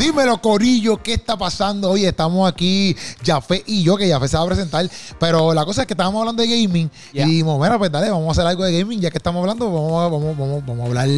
Dímelo, Corillo, ¿qué está pasando? Oye, estamos aquí, Jafé y yo, que Jafé se va a presentar. Pero la cosa es que estábamos hablando de gaming. Y dijimos, mira, pues dale, vamos a hacer algo de gaming. Ya que estamos hablando, vamos, a- vamos, vamos, vamos a hablar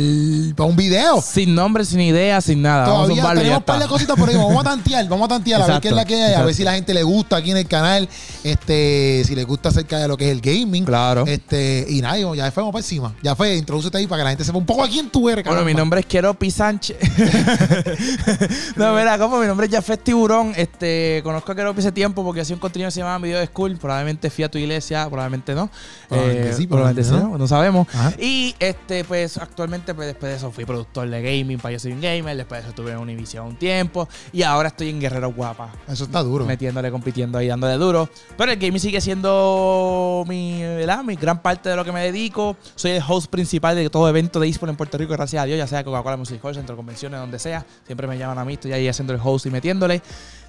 para un video. Sin nombre, sin idea, sin nada. Vamos a Todavía y ya tenemos un par de cositas por ahí. Vamos a tantear, vamos a tantear a ver qué es la que hay, a ver si la gente le gusta aquí en el canal, este, si les gusta acerca de lo que es el gaming. Claro. Este, y nada, ya fue, vamos para encima. Ya fue, introdúcete ahí para que la gente sepa un poco a quién tú eres, Bueno, mi caramba. nombre es Keropi Sánchez. no, mira, como mi nombre es Jafet Tiburón. Este, conozco a Keropi hace tiempo porque hacía un contenido que se llamaba Video de School. Probablemente fui a tu iglesia, probablemente no. Probablemente Eh, sí, probablemente probablemente sí, no, no sabemos. Ajá. Y este, pues actualmente, pues después de eso fui productor de gaming para Yo Soy un Gamer. Después de eso estuve en Univision un tiempo. Y ahora estoy en Guerrero Guapa. Eso está duro. metiéndole, compitiendo ahí, dándole duro. Pero el gaming sigue siendo mi, ¿verdad? mi gran parte de lo que me dedico. Soy el host principal de todo evento de eSport en Puerto Rico, gracias a Dios, ya sea Coca-Cola Music Hall, centro de convenciones, donde sea. Siempre me llaman a mí, estoy ahí haciendo el host y metiéndole.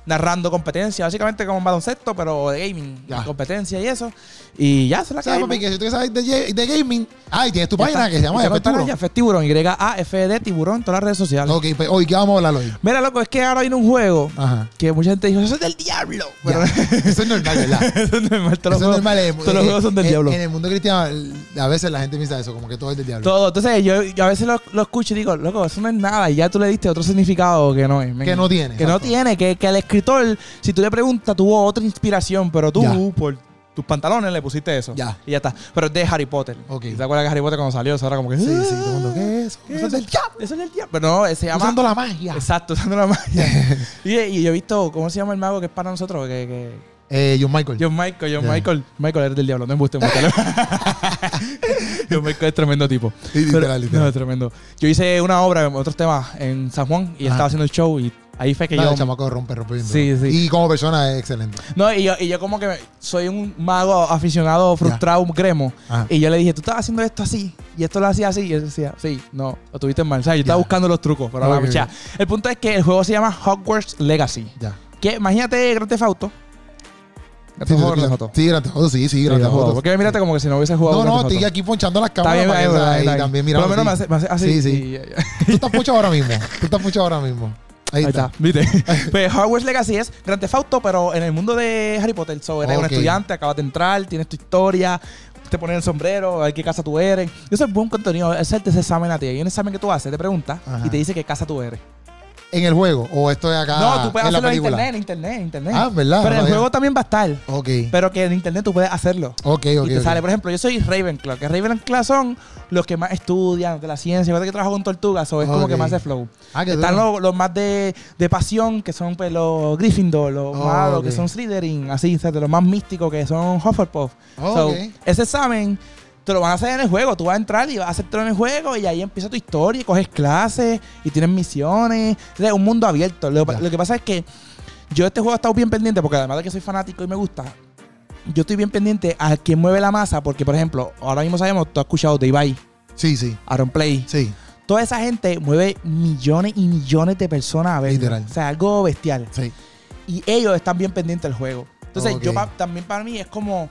Narrando competencia, básicamente como un baloncesto, pero de gaming, Ya. competencia y eso. Y ya, se la sea, papi, que si tú sabes de, de- gaming, ay, tienes tu página que se llama Jafet Tiburón. Ya, Tiburón, Y-A-F-D Tiburón, en todas las redes sociales. Ok, pues hoy, ¿qué vamos a hablar hoy? Mira, loco, es que ahora viene un juego Ajá. que mucha gente dijo, eso es del diablo. Pero. Eso es normal, ¿verdad? eso es normal. Todos los Eso es juegos- normal. todos los juegos son del en- diablo. En el mundo cristiano, a veces la gente piensa eso, como que todo es del diablo. Todo. Entonces, yo, yo a veces lo, lo escucho y digo, loco, eso no es nada. Y ya tú le diste otro significado que no es. Que no tiene, Que no tiene. Que, que el escritor, si tú le preguntas, tuvo otra inspiración, pero tú, Ya. por tus pantalones, le pusiste eso. Ya. Y ya está. Pero es de Harry Potter. Ok. ¿Te acuerdas que Harry Potter cuando salió? Eso era como que. Sí, sí, todo el mundo, ¿qué es eso? ¿Qué Eso es del diablo. Eso es del diablo. Pero no, se llama. Usando la magia. Exacto, usando la magia. y, y yo he visto, ¿cómo se llama el mago que es para nosotros? Que, que, Eh, John Michael. John Michael, John Ya. Michael. Michael eres del diablo, no embuste Michael. John Michael es tremendo tipo. Sí, literal, Pero- literal. No, es tremendo. Yo hice una obra otros temas en San Juan y estaba haciendo el show y ahí fue que No, yo. el chamaco rompe, rompe Sí, sí. Y como persona es excelente. No, y yo, y yo como que soy un mago aficionado, frustrado, un gremo. Ajá. Y yo le dije, tú estás haciendo esto así. Y esto lo hacía así. Y él decía, sí, no, lo tuviste mal. O sea, yo estaba Ya. buscando los trucos, pero la. El punto es que el juego se llama Hogwarts Legacy. Ya. Que imagínate Grand Theft Auto. Sí, sí, sí, sí, sí. Porque mírate como que si no hubiese jugado No, no, estoy aquí ponchando las Está cámaras bien, para que ahí. también Por mirando. lo menos me hace, así. Sí, sí. y- y- Tú estás mucho ahora mismo. Tú estás mucho ahora mismo. Ahí, Ahí está, ¿viste? pues Hogwarts Legacy es Grand Theft Auto, pero en el mundo de Harry Potter. So, eres un Ok. estudiante, acabas de entrar, tienes tu historia, te ponen el sombrero, a ver qué casa tú eres. Eso es buen contenido, hacerte ese examen a ti. Hay un examen que tú haces, te preguntas Ajá. y te dice qué casa tú eres. En el juego, o esto es acá no, tú puedes en la hacerlo en película. internet, en internet, en internet. Ah, ¿verdad? Pero en el juego también va a estar. Ok. Pero que en internet tú puedes hacerlo. Ok, ok. y te ok. sale, por ejemplo, yo soy Ravenclaw, que Ravenclaw son los que más estudian de la ciencia, igual que trabajo con tortugas, o es como Ok. que más de flow. Ah, que Están duro. los, los más de, de pasión, que son pues, los Gryffindor, los Oh, malos, ok. que son Slytherin, así, o sea, de los más místicos, que son Hufflepuff. Oh, So, ok. ese examen te lo van a hacer en el juego. Tú vas a entrar y vas a hacértelo en el juego y ahí empieza tu historia y coges clases y tienes misiones. Sea, un mundo abierto. Lo, que pasa es que yo este juego he estado bien pendiente porque además de que soy fanático y me gusta, yo estoy bien pendiente a quien mueve la masa porque, por ejemplo, ahora mismo sabemos, tú has escuchado de Ibai, Sí, sí. Aaron Play. Sí. Toda esa gente mueve millones y millones de personas a ver. Literal. O sea, algo bestial. Sí. Y ellos están bien pendientes del juego. Entonces, yo pa- también para mí es como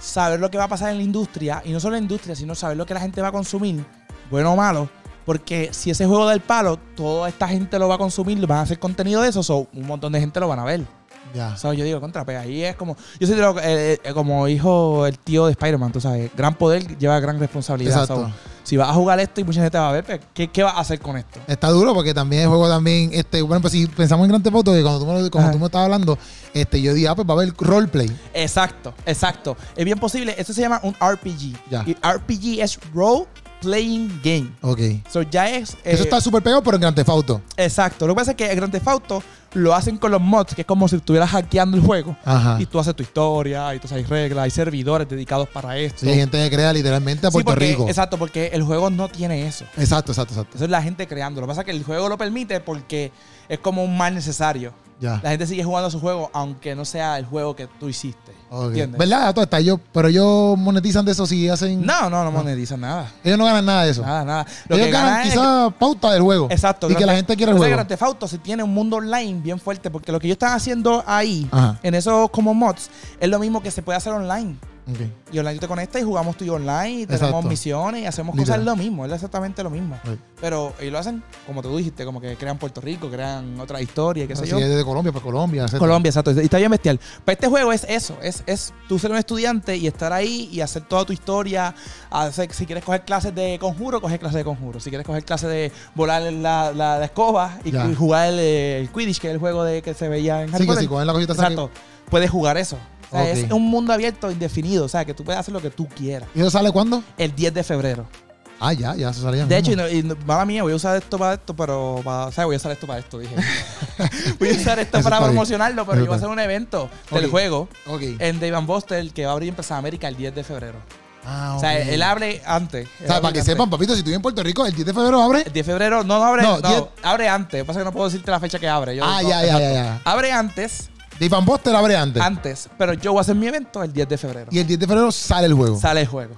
saber lo que va a pasar en la industria. Y no solo en la industria, sino saber lo que la gente va a consumir, bueno o malo. Porque si ese juego del palo, toda esta gente lo va a consumir, van a hacer contenido de eso, so, un montón de gente lo van a ver. Ya. O sea, yo digo, contra, pues ahí es como. Yo soy de lo- eh, eh, como hijo, el tío de Spider-Man, tú sabes. Gran poder lleva gran responsabilidad. Exacto. So, si vas a jugar esto y mucha gente va a ver, pues, ¿qué, qué vas a hacer con esto? Está duro porque también el juego también, este, bueno, pues si pensamos en Grand Theft Auto, que cuando tú me, cuando tú me estabas hablando, este, yo dije, ah, pues va a haber roleplay. Exacto, exacto. Es bien posible. Esto se llama un RPG. Ya. Y RPG es Role Playing Game. Ok. So ya es. eh, Eso está súper pegado, pero en Grand Theft Auto. Exacto. Lo que pasa es que el Grand Theft Auto lo hacen con los mods, que es como si estuvieras hackeando el juego. Ajá. Y tú haces tu historia, y entonces hay reglas, hay servidores dedicados para esto. Sí, hay gente que crea literalmente a Sí, Puerto porque- Rico. Exacto, porque el juego no tiene eso. Exacto, exacto, exacto. Eso es la gente creando. Lo que pasa es que el juego lo permite porque es como un mal necesario. Ya. La gente sigue jugando su juego aunque no sea el juego que tú hiciste. Ok. ¿Entiendes? ¿Verdad? Todo está. Ellos, pero ellos monetizan de eso si hacen. No, no, no monetizan nada. Ellos no ganan nada de eso. Nada, nada. Lo ellos que ganan quizás pauta del juego. Exacto. Y que la gente quiera el juego. Grand Auto si tiene un mundo online bien fuerte porque lo que ellos están haciendo ahí, Ajá. en esos como mods, es lo mismo que se puede hacer online. Y online tú te conectas y jugamos tú y online, y tenemos Exacto. misiones y hacemos Literal. cosas lo mismo, es exactamente lo mismo. Pero ellos lo hacen, como tú dijiste, como que crean Puerto Rico, crean otra historia, qué sé Así yo. es de Colombia para Colombia. etcétera. Colombia, exacto. Y está bien bestial. Pero este juego es eso, es, es tú ser un estudiante y estar ahí y hacer toda tu historia. Hacer, si quieres coger clases de conjuro, coger clases de conjuro. Si quieres coger clases de volar la, la, la escoba y, jugar el, el Quidditch, que es el juego de que se veía en Sí, Harry que Potter. si cogen la cosita que- Exacto. Puedes jugar eso. O sea, Ok. Es un mundo abierto, indefinido. O sea, que tú puedes hacer lo que tú quieras. ¿Y eso sale cuándo? El 10 de febrero. Ah, ya, ya se salía. De hecho, y, no, mala mía, voy a usar esto para esto, pero para, o sea, voy a usar esto para esto, dije. voy a usar esto para promocionarlo, pero Eso yo voy a hacer un evento del juego Ok. en Dave Buster que va a abrir en Plaza América el 10 de febrero. Ah, O sea, él abre antes. O sea, para que sepan, papito, si tú en Puerto Rico, el 10 de febrero abre. El 10 de febrero, no, no abre, No, no, 10 abre antes. Lo que pasa es que no puedo decirte la fecha que abre. Yo- Ah, no, ya, ya, ya. Abre antes, Dave Van Buster abre antes. antes, pero yo voy a hacer mi evento el 10 de febrero. Y el 10 de febrero sale el juego. Sale el juego.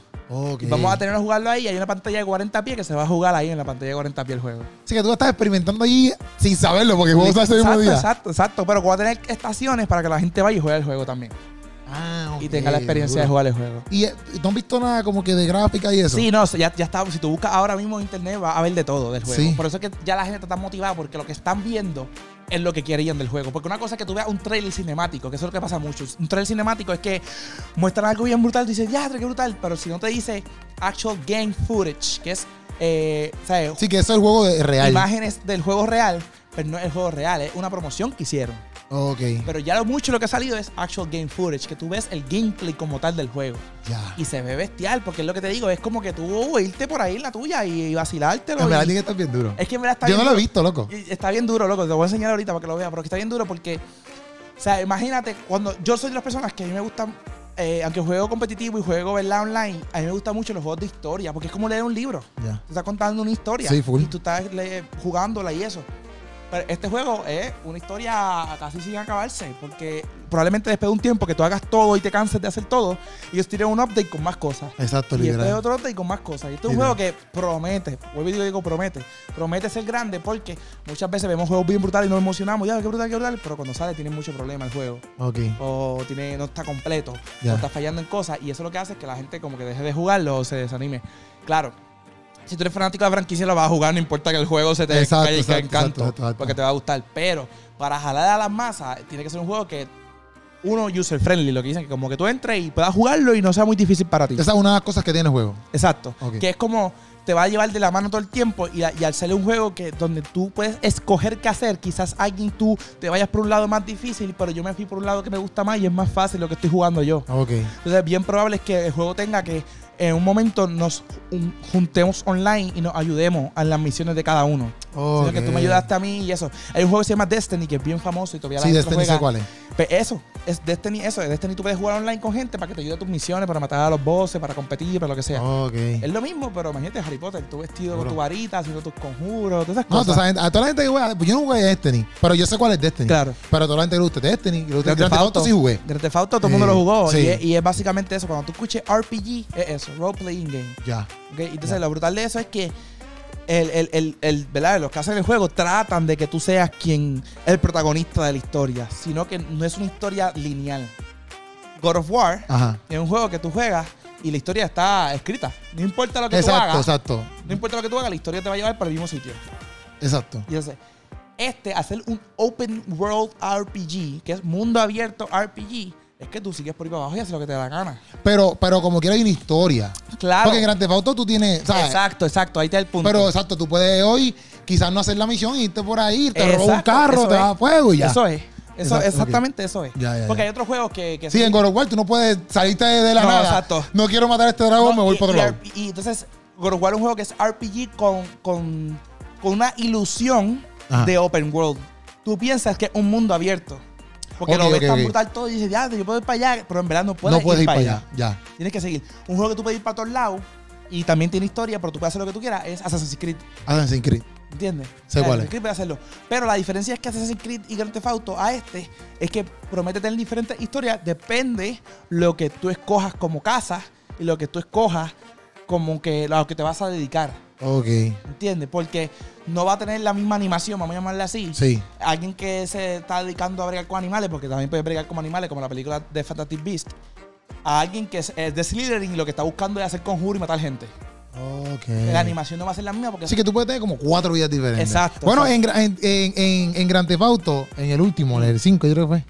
Y vamos a tener que jugarlo ahí. Hay una pantalla de 40 pies que se va a jugar ahí en la pantalla de 40 pies el juego. Así que tú estás experimentando allí sin saberlo, porque el juego sale ese mismo exacto, día. exacto, exacto. Pero voy a tener estaciones para que la gente vaya y juegue el juego también. Ah, Y tenga la experiencia de jugar el juego. ¿Y eh, no han visto nada como que de gráfica y eso? Sí, no, ya, ya está. Si tú buscas ahora mismo en internet, vas a ver de todo del juego. Sí. Por eso es que ya la gente está tan motivada porque lo que están viendo es lo que querían del juego. Porque una cosa es que tú veas un trailer cinemático, que eso es lo que pasa mucho. Un trailer cinemático es que muestran algo bien brutal, tú dices, ya, qué brutal. Pero si no te dice actual game footage, que es, eh, ¿sabes? Sí, que eso es el juego de- real. Imágenes del juego real, pero no es el juego real, es una promoción que hicieron. Ok, Pero ya lo mucho lo que ha salido es actual game footage, que tú ves el gameplay como tal del juego. ya. Y se ve bestial, porque es lo que te digo, es como que tú irte por ahí en la tuya y, vacilártelo. En verdad tiene que estar bien duro. es que en verdad está Yo bien no lo he visto, loco. Está bien duro, loco. Te lo voy a enseñar ahorita para que lo veas, pero que está bien duro porque, o sea, imagínate, cuando yo soy de las personas que a mí me gustan, eh, aunque juego competitivo y juego, ¿verdad? Online, a mí me gustan mucho los juegos de historia, porque es como leer un libro. Ya. Te está contando una historia. Sí, full. Y tú estás le- jugándola y eso. Pero este juego es una historia casi sin acabarse, porque probablemente después de un tiempo que tú hagas todo y te canses de hacer todo, ellos tienen un update con más cosas. Exacto, Y después literal. otro update con más cosas. Y este es un Literal. juego que promete, vuelvo y digo promete, promete ser grande porque muchas veces vemos juegos bien brutales y nos emocionamos, ya, qué brutal, qué brutal, pero cuando sale tiene mucho problema el juego. Ok. O tiene, no está completo, Ya. o está fallando en cosas. Y eso lo que hace es que la gente como que deje de jugarlo o se desanime. Claro. Si tú eres fanático de la franquicia, lo vas a jugar, no importa que el juego se te Exacto, caiga exacto, encanto, exacto, porque te va a gustar. Pero para jalar a las masas, tiene que ser un juego que uno user friendly, lo que dicen, que como que tú entres y puedas jugarlo y no sea muy difícil para ti. Esa es una de las cosas que tiene el juego. Exacto. Que es como te va a llevar de la mano todo el tiempo y, a- y al ser un juego que donde tú puedes escoger qué hacer, quizás alguien tú te vayas por un lado más difícil, pero yo me fui por un lado que me gusta más y es más fácil lo que estoy jugando yo. Ok. Entonces, bien probable es que el juego tenga que en un momento nos un- juntemos online y nos ayudemos a las misiones de cada uno. Sino que tú me ayudaste a mí y eso. Hay un juego que se llama Destiny que es bien famoso y todavía la Sí, gente lo Destiny sé cuál es. Pues eso, es Destiny, eso, es Destiny tú puedes jugar online con gente para que te ayude a tus misiones, para matar a los bosses, para competir, para lo que sea. Ok. Es lo mismo, pero imagínate Harry Potter, tú vestido con tu varita, haciendo tus conjuros, todas esas No, cosas. gente- a toda la gente que juega, pues yo no jugué Destiny, pero yo sé cuál es Destiny. Claro. Pero a toda la gente que gusta Destiny, gusta Grand Theft Auto sí jugué. Grand Theft Auto todo el mundo Eh, lo jugó. sí. Y, es, y es básicamente eso. Cuando tú escuches RPG, es eso, Role Playing Game. Ya. ¿ok? Entonces, Ya. lo brutal de eso es que el, el, el, el- ¿verdad? los que hacen el juego tratan de que tú seas quien el protagonista de la historia, sino que no es una historia lineal. God of War Ajá. es un juego que tú juegas y la historia está escrita. No importa lo que tú hagas, exacto. no importa lo que tú hagas, la historia te va a llevar para el mismo sitio. Exacto. Y entonces, este, hacer un open world RPG, que es mundo abierto RPG, es que tú sigues por ahí para abajo y haces lo que te da la gana. Pero, pero como quiera hay una historia. Claro. Porque en Grand Theft Auto tú tienes, ¿sabes? Exacto, exacto, ahí está el punto. Pero exacto, tú puedes hoy quizás no hacer la misión, irte por ahí, te roba un Exacto, carro, te es. va a fuego y ya. Eso es. Eso, Exacto, exactamente eso es. Ya, ya, Porque ya. hay otros juegos que... que Sí, en God of War tú no puedes salirte de la No, nada. exacto. No quiero matar a este dragón, No, me voy y- para otro y lado. Y entonces, God of War es un juego que es RPG con, con, con una ilusión Ajá. de open world. Tú piensas que es un mundo abierto. Porque Ok, lo ves ok, tan brutal todo y dices, ya, yo puedo ir para allá, pero en verdad no puedes, no puedes ir para allá. Ya. Tienes que seguir. Un juego que tú puedes ir para todos lados y también tiene historia, pero tú puedes hacer lo que tú quieras, es Assassin's Creed. Assassin's Creed. ¿Entiendes? Sé O sea, cuál Assassin's. Creed puede hacerlo. Pero la diferencia es que Assassin's Creed y Grand Theft Auto a este es que promete tener diferentes historias. Depende lo que tú escojas como casa y lo que tú escojas como que lo que te vas a dedicar. Ok. ¿Entiendes? Porque no va a tener la misma animación, vamos a llamarle así. Sí. Alguien que se está dedicando a bregar con animales, porque también puede bregar con animales, como la película de Fantastic Beast. a alguien que es, es de Slytherin y lo que está buscando es hacer conjuro y matar gente. Ok. La animación no va a ser la misma porque Así que tú puedes tener como cuatro vidas diferentes. Exacto, Bueno, exacto. en, en, en, en, en Grand Theft Auto, en el último, en el 5, yo creo que fue.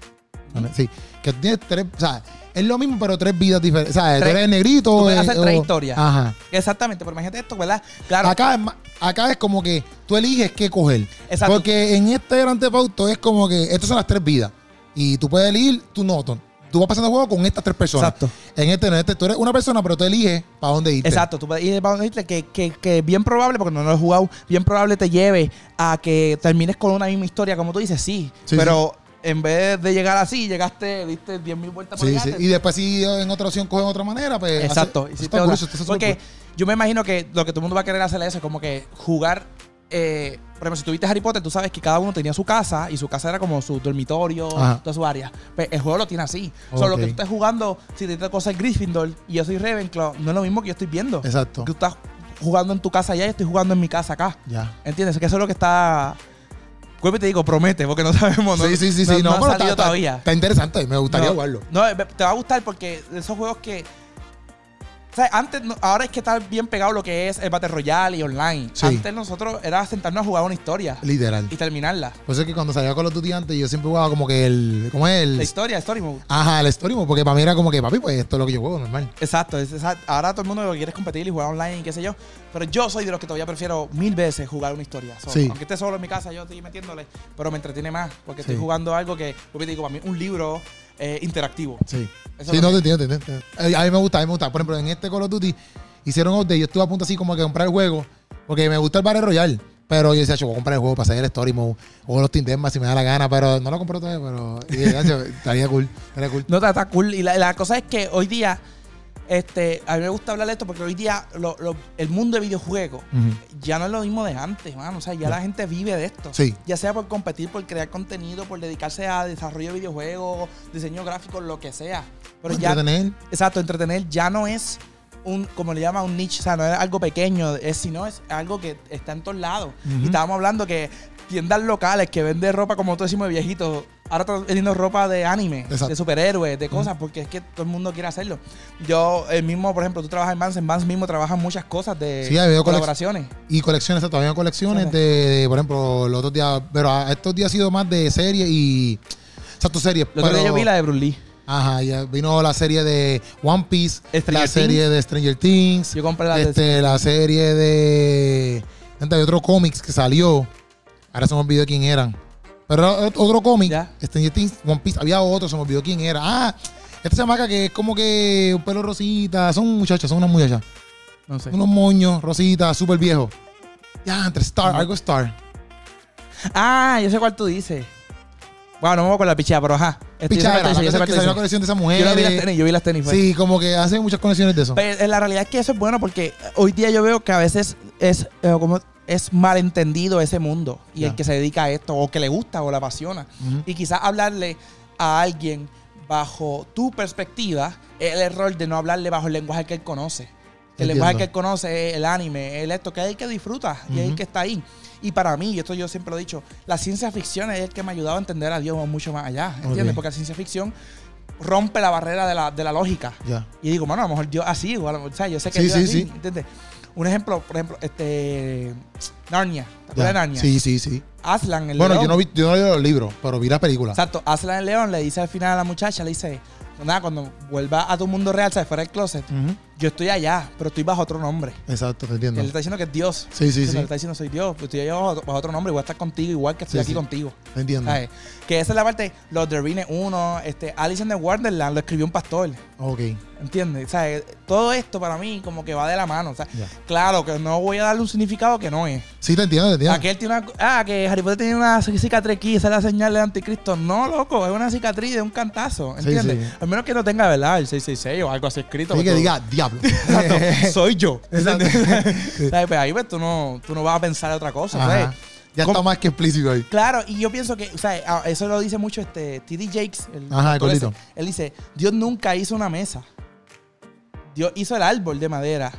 Sí. Que tienes tres. O sea, es lo mismo, pero tres vidas diferentes. O sea, tú Tres- eres negrito. tú puedes eh, hacer o- tres historias. Ajá. Exactamente, pero imagínate esto, ¿verdad? Claro, Acá, es acá es como que tú eliges qué coger. Exacto. Porque en este Grand Theft Auto es como que estas son las tres vidas. Y tú puedes elegir tu noto. Tú vas pasando el juego con estas tres personas. Exacto. En este, no, este tú eres una persona, pero tú eliges para dónde irte. Exacto, tú puedes ir para donde irte, que, que, que bien probable, porque no lo he jugado, bien probable te lleve a que termines con una misma historia, como tú dices, sí. Sí, pero en vez de llegar así, llegaste, diste 10.000 vueltas por Sí, sí. Y después si en otra opción cogen otra manera, pues... Exacto. hace- otra. súper Porque cool. yo me imagino que lo que todo el mundo va a querer hacer es eso, como que jugar. eh, por ejemplo, si tuviste Harry Potter, tú sabes que cada uno tenía su casa y su casa era como su dormitorio, Ajá. toda su área. Pues el juego lo tiene así. Solo Ok. que tú estés jugando, si te toca ser Gryffindor y yo soy Ravenclaw, no es lo mismo que yo estoy viendo. Exacto. Tú estás jugando en tu casa allá y yo estoy jugando en mi casa acá. Ya. ¿Entiendes? Que eso es lo que está. Vuelvo y te digo, promete, porque no sabemos. No, sí, sí, sí, no, sí. no No, ha salido está, todavía. está interesante. Me gustaría jugarlo. No, eh, te va a gustar porque esos juegos que. O sea, antes, ahora es que está bien pegado lo que es el Battle Royale y online. Sí. Antes nosotros era sentarnos a jugar una historia Literal. y terminarla. Por eso es que cuando salía Call of Duty antes, yo siempre jugaba como que el... ¿Cómo es el...? La historia, story mode. Ajá, el story mode, porque para mí era como que, papi, pues esto es lo que yo juego, normal. Exacto, es- ahora todo el mundo quiere competir y jugar online y qué sé yo. Pero yo soy de los que todavía prefiero mil veces jugar una historia. So, Sí. Aunque esté solo en mi casa, yo estoy metiéndole, pero me entretiene más porque estoy jugando algo que, pues, te digo, para mí un libro eh, interactivo. Sí. Eso sí, no te entiendo, te entiendo. A mí me gusta, a mí me gusta. Por ejemplo, en este Call of Duty hicieron update. Yo estuve a punto así como que comprar el juego, porque me gusta el Battle Royale. Pero yo decía, yo voy a comprar el juego para hacer el story mode o los Team Deathmatch si me da la gana, pero no lo compré todavía, pero y, hecho, estaría cool, estaría cool. No, está, está cool. Y la, la cosa es que hoy día, este, a mí me gusta hablar de esto porque hoy día lo- lo- el mundo de videojuegos ya no es lo mismo de antes, mano. O sea, ya la gente vive de esto. Sí. Ya sea por competir, por crear contenido, por dedicarse a desarrollo de videojuegos, diseño gráfico, lo que sea. Pero ya, Entretener. exacto, entretener ya no es un, como le llama, un niche, o sea, no es algo pequeño, es, sino es algo que está en todos lados. Y estábamos hablando que tiendas locales que venden ropa, como tú decimos, de viejitos, ahora están vendiendo ropa de anime, Exacto. de superhéroes, de cosas, porque es que todo el mundo quiere hacerlo. Yo, el mismo, por ejemplo, tú trabajas en Vans, en Vans mismo trabajan muchas cosas de Sí, colaboraciones. Y colecciones, todavía hay colecciones de, de, por ejemplo, los otros días, pero a- estos días ha sido más de series y. Exacto, series. Lo otro día pero- yo vi la de Bruce Lee. Ajá, ya vino la serie de One Piece, Stranger la serie de Stranger Things, Yo compré la de este, la serie de. Hay otro cómics que salió. Ahora se me olvidó quién eran. Pero otro cómic. Stranger Things, One Piece, había otro, se me olvidó quién era. Ah, esta chamaca que es como que un pelo rosita, son muchachas, son unas muchachas. No sé. Unos moños, rositas, súper viejos. Ya, entre Star, algo Star. Ah, yo sé cuál tú dices. Bueno, no me voy con la pichada, pero ajá. Este, yo sé cuál la yo que salió dices. colección de esa Yo mujer. la vi las tenis, yo vi las tenis. pues. Sí, como que hacen muchas conexiones de eso. Pero eh, la realidad es que eso es bueno porque hoy día yo veo que a veces es eh, como es malentendido ese mundo y el que se dedica a esto o que le gusta o le apasiona. Y quizás hablarle a alguien bajo tu perspectiva es el error de no hablarle bajo el lenguaje que él conoce. El Entiendo. lenguaje que él conoce es el anime, el esto, que es el que disfruta y es el que está ahí. Y para mí, y esto yo siempre lo he dicho, la ciencia ficción es el que me ha ayudado a entender a Dios mucho más allá, ¿entiendes? Porque la ciencia ficción rompe la barrera de la, de la lógica. Y digo, bueno, a lo mejor Dios así, o a lo- o sea, yo sé que Sí, Dios sí, así, sí. ¿entiendes? Un ejemplo, por ejemplo, este Narnia, ¿te acuerdas de Narnia? Sí, sí, sí. Aslan, el Bueno, león. yo no, vi, yo no leí los libros, pero vi la película. Exacto, Aslan el león le dice al final a la muchacha, le dice, nada, cuando vuelva a tu mundo real, ¿sabes? Fuera del closet, Ujú. Yo estoy allá, pero estoy bajo otro nombre. Exacto, te entiendo. él le está diciendo que es Dios. Sí, sí, Entonces, sí. Le está diciendo, soy Dios, pero estoy allá bajo, bajo otro nombre y voy a estar contigo igual que estoy Sí, aquí sí. contigo. Te entiendo. ¿Sabes? Que esa es la parte, los The Rings 1, este, Alice in the Wonderland lo escribió un pastor. Ok. ¿Entiendes? O sea, eh, todo esto para mí como que va de la mano. O sea, claro que no voy a darle un significado que no es. Sí, te entiendo, te entiendo. Aquel tiene una... Ah, que Harry Potter tiene una cicatriz aquí, esa es la señal del anticristo. No, loco, es una cicatriz de un cantazo. ¿Entiendes? sí. Al menos que no tenga, ¿verdad? El 666 o algo así escrito. Sí, que diga diablo. Exacto, soy yo. Exacto. ¿Sabes? Pues ahí pues, tú, no, tú no vas a pensar otra cosa. ¿sabes? Ya ¿Cómo? está más que explícito ahí. Claro, y yo pienso que, o sea, ah, eso lo dice mucho este TD Jakes, el Ajá, el ese. Él dice, Dios nunca hizo una mesa. Dios hizo el árbol de madera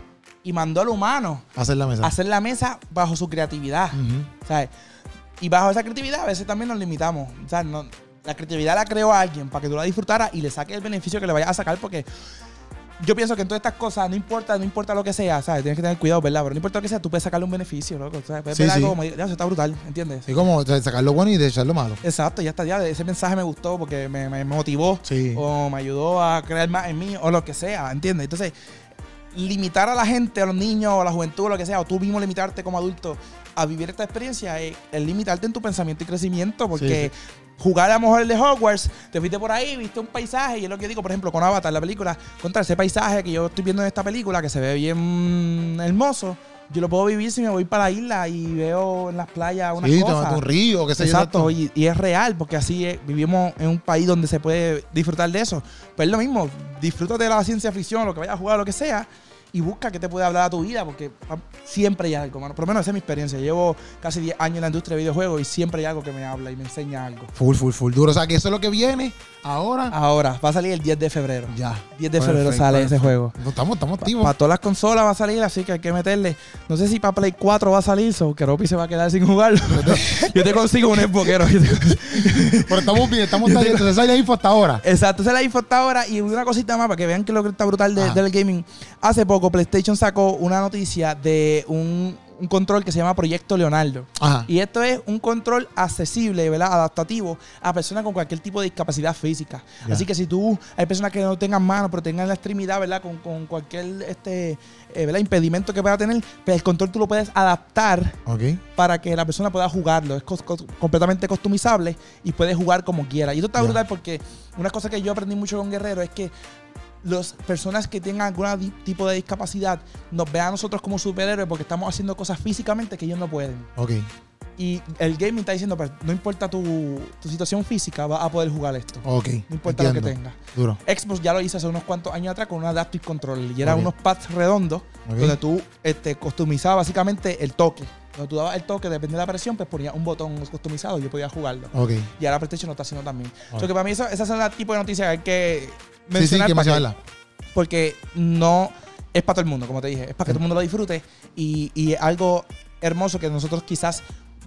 y mandó al humano Hacer la mesa. a hacer la mesa bajo su creatividad. ¿sabes? Y bajo esa creatividad a veces también nos limitamos. O sea, no- La creatividad la creó alguien para que tú la disfrutaras y le saques el beneficio que le vayas a sacar porque yo pienso que en todas estas cosas, no importa, no importa lo que sea, ¿sabes? Tienes que tener cuidado, ¿verdad? Pero no importa lo que sea, tú puedes sacarle un beneficio, loco. ¿sabes? Puedes Sí, ver sí. algo como, ya, eso está brutal, ¿entiendes? Sí, como o sea, sacar lo bueno y dejar lo malo. Exacto, ya está, ya. Ese mensaje me gustó porque me, me motivó Sí. o me ayudó a creer más en mí o lo que sea, ¿entiendes? Entonces, limitar a la gente, a los niños o a la juventud o lo que sea, o tú mismo limitarte como adulto a vivir esta experiencia es, es limitarte en tu pensamiento y crecimiento porque jugar a lo mejor el de Hogwarts, te fuiste por ahí, viste un paisaje y es lo que digo, por ejemplo, con Avatar, la película, contra ese paisaje que yo estoy viendo en esta película que se ve bien hermoso. Yo lo puedo vivir si me voy para la isla y veo en las playas unas Sí, cosas. un río, sé yo. Exacto, y, y es real, porque así es, vivimos en un país donde se puede disfrutar de eso. Pero es lo mismo, disfrútate de la ciencia ficción, lo que vayas a jugar, lo que sea, y busca que te puede hablar a tu vida, porque ah, siempre hay algo, mano. Por lo menos esa es mi experiencia. Llevo casi 10 años en la industria de videojuegos y siempre hay algo que me habla y me enseña algo. Full, full, full duro. O sea, que eso es lo que viene ahora. Ahora, va a salir el 10 de febrero. Ya. 10 de febrero sale ese juego. No, Estamos, estamos Para activos. todas las consolas va a salir, así que hay que meterle. No sé si para Play 4 va a salir, so que Ropi se va a quedar sin jugarlo. Yo te consigo un esboquero. Pero estamos bien, estamos bien. Entonces sale la info hasta ahora. Exacto, esa es la info hasta ahora. Y una cosita más para que vean que lo que está brutal de- del gaming. Hace poco PlayStation sacó una noticia de un, un control que se llama Proyecto Leonardo. Ajá. Y esto es un control accesible, ¿verdad? Adaptativo a personas con cualquier tipo de discapacidad física. Así que si tú, hay personas que no tengan manos, pero tengan la extremidad, ¿verdad? Con, con cualquier este, eh, ¿verdad? impedimento que pueda tener, pues el control tú lo puedes adaptar para que la persona pueda jugarlo. Es completamente customizable y puede jugar como quiera. Y esto está brutal porque una cosa que yo aprendí mucho con Guerrero es que las personas que tengan algún tipo de discapacidad nos vean a nosotros como superhéroes porque estamos haciendo cosas físicamente que ellos no pueden. Ok. Y el gaming está diciendo, pero no importa tu, tu situación física, vas a poder jugar esto. Ok. No importa lo que tengas. Duro. Xbox ya lo hizo hace unos cuantos años atrás con un Adaptive Controller. Y eran unos pads redondos donde tú este, customizabas básicamente el toque. Cuando tú dabas el toque, depende de la presión, pues ponías un botón customizado y yo podía jugarlo. Ok. Y ahora PlayStation lo está haciendo también. Ok. O sea que para mí eso, esas son las tipos de noticias que hay que Sí, sí, que porque no es para todo el mundo, como te dije. Es para que todo el mundo lo disfrute. Y, y algo hermoso que nosotros quizás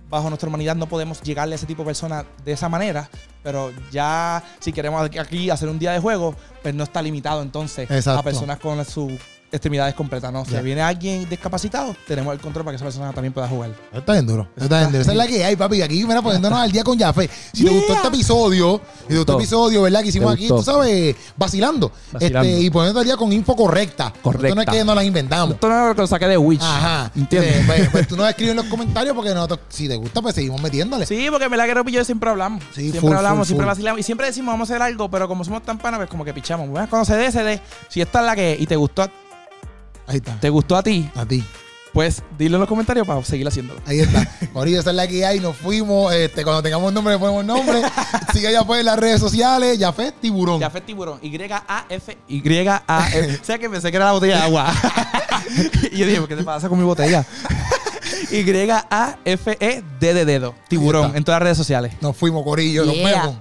bajo nuestra humanidad no podemos llegarle a ese tipo de personas de esa manera. Pero ya si queremos aquí hacer un día de juego, pues no está limitado entonces Exacto. a personas con sus extremidades completas. No, si viene alguien discapacitado, tenemos el control para que esa persona también pueda jugar. Está bien duro. Está bien duro. Esa es la que hay, papi. Aquí, mira, poniéndonos al día con Jafé. Si te gustó este episodio, si te gustó el Gustó. episodio, ¿verdad? Que hicimos Me aquí, tú sabes, vacilando. Vacilando. Este, y poniendo al día con info correcta. Correcta. Esto no es que nos las inventamos. Esto no es lo que lo saqué de Witch. Ajá. ¿Entiendes? Eh, pues, pues tú nos escribes en los comentarios porque nosotros, si te gusta, pues seguimos metiéndole. Sí, porque en verdad que Ropi y yo siempre hablamos. Sí, siempre full, hablamos, full, siempre full. vacilamos. Y siempre decimos vamos a hacer algo, pero como somos tan panas, pues como que pichamos. Bueno, cuando se dé, se dé. Si esta es la que y te gustó, Ahí está. te gustó a ti, A ti. pues dilo en los comentarios para seguir haciéndolo. Ahí está. Corillo, esa es la que hay. Nos fuimos. Este, cuando tengamos nombre, le ponemos nombre. Sigue allá pues en las redes sociales. Jafé Tiburón. Jafet Tiburón, Y-A-F, Y-A-F. o sea que pensé que era la botella de agua. y yo dije, ¿qué te pasa con mi botella? Y-A-F-E-D de dedo. Tiburón, en todas las redes sociales. Nos fuimos, Corillo. Nos Yeah. vemos.